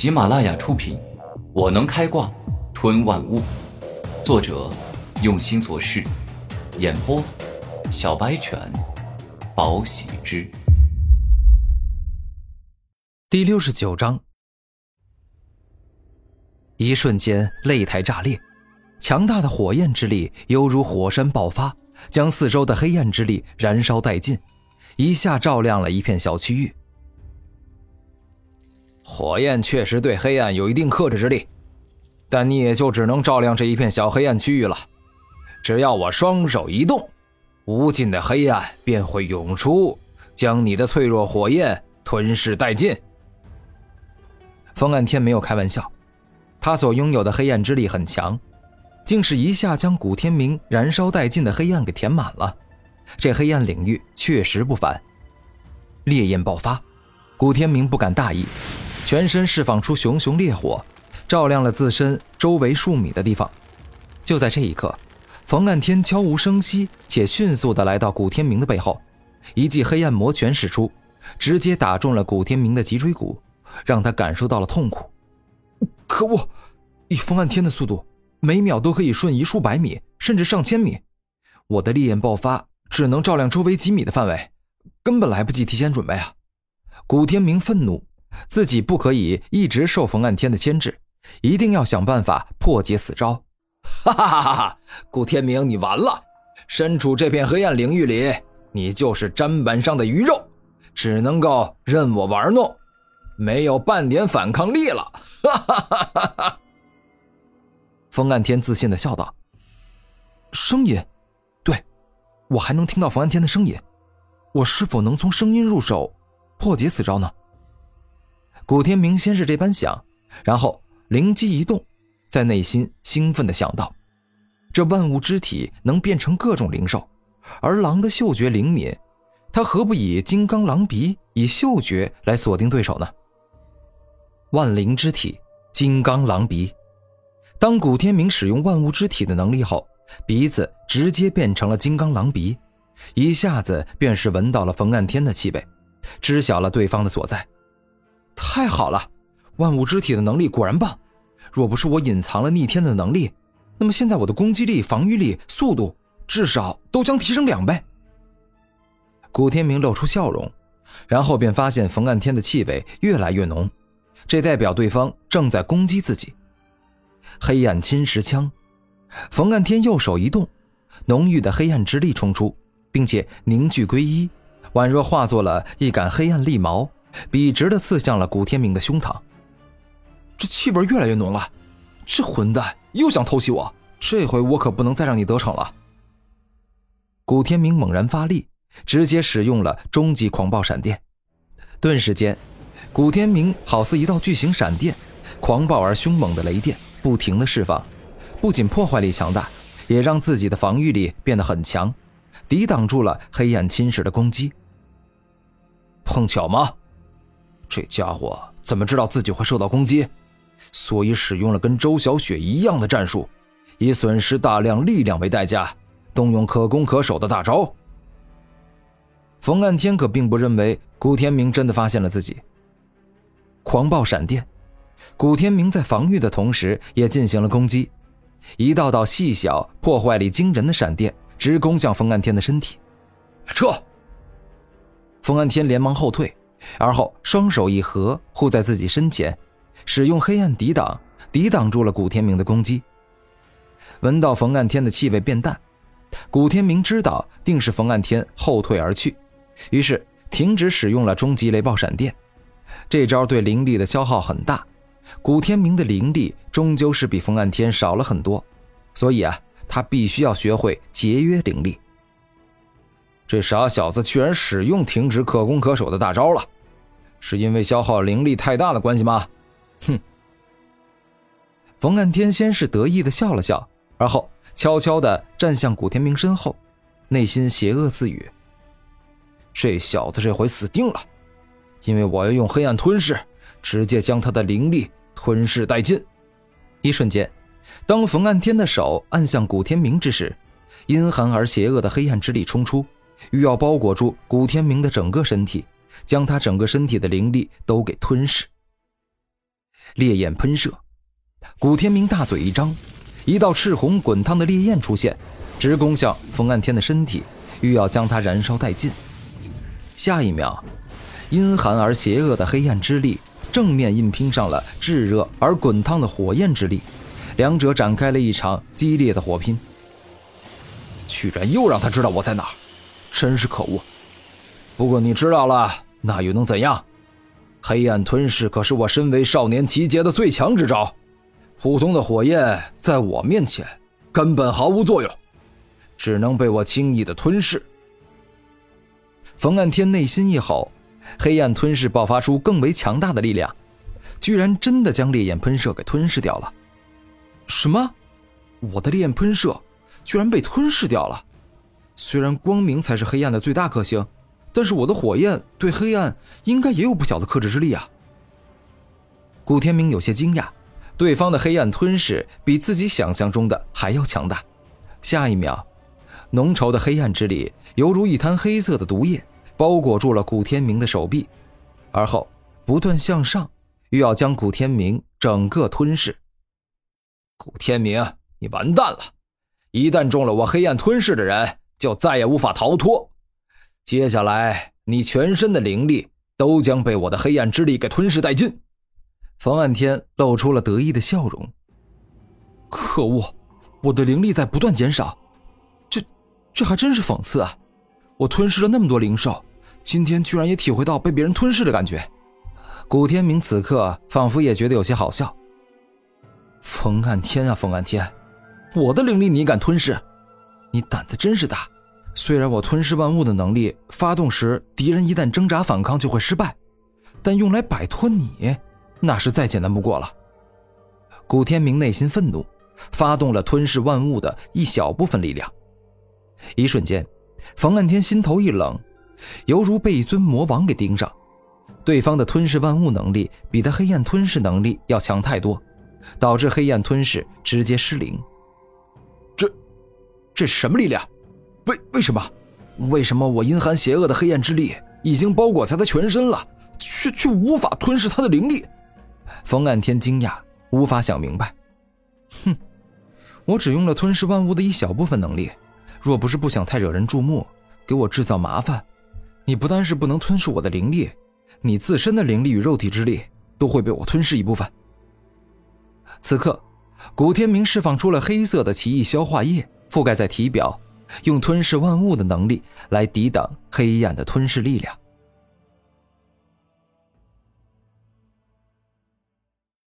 喜马拉雅出品，《我能开挂吞万物》，作者用心做事，演播小白犬，宝喜之。第六十九章，一瞬间擂台炸裂，强大的火焰之力犹如火山爆发，将四周的黑暗之力燃烧殆尽，一下照亮了一片小区域。火焰确实对黑暗有一定克制之力，但你也就只能照亮这一片小黑暗区域了。只要我双手一动，无尽的黑暗便会涌出，将你的脆弱火焰吞噬殆尽。风暗天没有开玩笑，他所拥有的黑暗之力很强，竟是一下将古天明燃烧殆尽的黑暗给填满了。这黑暗领域确实不凡。烈焰爆发，古天明不敢大意。全身释放出熊熊烈火，照亮了自身周围数米的地方。就在这一刻，冯岸天悄无声息且迅速地来到古天明的背后，一记黑暗魔拳使出，直接打中了古天明的脊椎骨，让他感受到了痛苦。可恶！以冯岸天的速度，每秒都可以瞬移数百米，甚至上千米。我的烈焰爆发只能照亮周围几米的范围，根本来不及提前准备啊！古天明愤怒。自己不可以一直受冯岸天的牵制，一定要想办法破解死招。哈哈哈哈！顾天明，你完了！身处这片黑暗领域里，你就是砧板上的鱼肉，只能够任我玩弄，没有半点反抗力了。哈哈哈哈！冯岸天自信的笑道：“声音，对，我还能听到冯岸天的声音。我是否能从声音入手，破解死招呢？”古天明先是这般想，然后灵机一动，在内心兴奋地想到：这万物之体能变成各种灵兽，而狼的嗅觉灵敏，他何不以金刚狼鼻以嗅觉来锁定对手呢？万灵之体，金刚狼鼻。当古天明使用万物之体的能力后，鼻子直接变成了金刚狼鼻，一下子便是闻到了冯岸天的气味，知晓了对方的所在。太好了，万物之体的能力果然棒。若不是我隐藏了逆天的能力，那么现在我的攻击力、防御力、速度至少都将提升两倍。古天明露出笑容，然后便发现冯干天的气味越来越浓，这代表对方正在攻击自己。黑暗侵蚀枪，冯干天右手一动，浓郁的黑暗之力冲出，并且凝聚归一，宛若化作了一杆黑暗利矛。笔直的刺向了古天明的胸膛。这气味越来越浓了，这混蛋又想偷袭我，这回我可不能再让你得逞了。古天明猛然发力，直接使用了终极狂暴闪电。顿时间，古天明好似一道巨型闪电，狂暴而凶猛的雷电不停的释放，不仅破坏力强大，也让自己的防御力变得很强，抵挡住了黑暗侵蚀的攻击。碰巧吗？这家伙怎么知道自己会受到攻击？所以使用了跟周小雪一样的战术，以损失大量力量为代价，动用可攻可守的大招。冯岸天可并不认为古天明真的发现了自己。狂暴闪电，古天明在防御的同时也进行了攻击，一道道细小、破坏力惊人的闪电直攻向冯岸天的身体。撤！冯岸天连忙后退。而后双手一合，护在自己身前，使用黑暗抵挡，抵挡住了古天明的攻击。闻到冯岸天的气味变淡，古天明知道定是冯岸天后退而去，于是停止使用了终极雷暴闪电。这招对灵力的消耗很大，古天明的灵力终究是比冯岸天少了很多，所以啊，他必须要学会节约灵力。这傻小子居然使用停止可攻可守的大招了，是因为消耗灵力太大的关系吗？哼！冯岸天先是得意的笑了笑，而后悄悄的站向古天明身后，内心邪恶自语：“这小子这回死定了，因为我要用黑暗吞噬，直接将他的灵力吞噬殆尽。”一瞬间，当冯岸天的手按向古天明之时，阴寒而邪恶的黑暗之力冲出。欲要包裹住古天明的整个身体，将他整个身体的灵力都给吞噬。烈焰喷射。古天明大嘴一张，一道赤红滚烫的烈焰出现，直攻向冯岸天的身体，欲要将他燃烧殆尽。下一秒，阴寒而邪恶的黑暗之力正面硬拼上了炙热而滚烫的火焰之力，两者展开了一场激烈的火拼。居然又让他知道我在哪儿，真是可恶！不过你知道了，那又能怎样？黑暗吞噬可是我身为少年奇杰的最强之招，普通的火焰在我面前根本毫无作用，只能被我轻易的吞噬。冯岸天内心一吼，黑暗吞噬爆发出更为强大的力量，居然真的将烈焰喷射给吞噬掉了。什么？我的烈焰喷射居然被吞噬掉了？虽然光明才是黑暗的最大克星。但是我的火焰对黑暗应该也有不小的克制之力啊！古天明有些惊讶，对方的黑暗吞噬比自己想象中的还要强大。下一秒，浓稠的黑暗之力犹如一滩黑色的毒液，包裹住了古天明的手臂，而后不断向上，又要将古天明整个吞噬。古天明，你完蛋了！一旦中了我黑暗吞噬的人，就再也无法逃脱。接下来，你全身的灵力都将被我的黑暗之力给吞噬殆尽。冯岸天露出了得意的笑容。可恶，我的灵力在不断减少，这，这还真是讽刺啊！我吞噬了那么多灵兽，今天居然也体会到被别人吞噬的感觉。古天明此刻仿佛也觉得有些好笑。冯岸天啊，冯岸天，我的灵力你敢吞噬？你胆子真是大！虽然我吞噬万物的能力发动时，敌人一旦挣扎反抗就会失败，但用来摆脱你，那是再简单不过了。古天明内心愤怒，发动了吞噬万物的一小部分力量。一瞬间，冯岸天心头一冷，犹如被一尊魔王给盯上。对方的吞噬万物能力比他黑暗吞噬能力要强太多，导致黑暗吞噬直接失灵。这，什么力量？为为什么？为什么我阴寒邪恶的黑暗之力已经包裹在他全身了，却却无法吞噬他的灵力？冯岸天惊讶，无法想明白。哼，我只用了吞噬万物的一小部分能力，若不是不想太惹人注目，给我制造麻烦，你不单是不能吞噬我的灵力，你自身的灵力与肉体之力都会被我吞噬一部分。此刻，古天明释放出了黑色的奇异消化液，覆盖在体表。用吞噬万物的能力来抵挡黑暗的吞噬力量。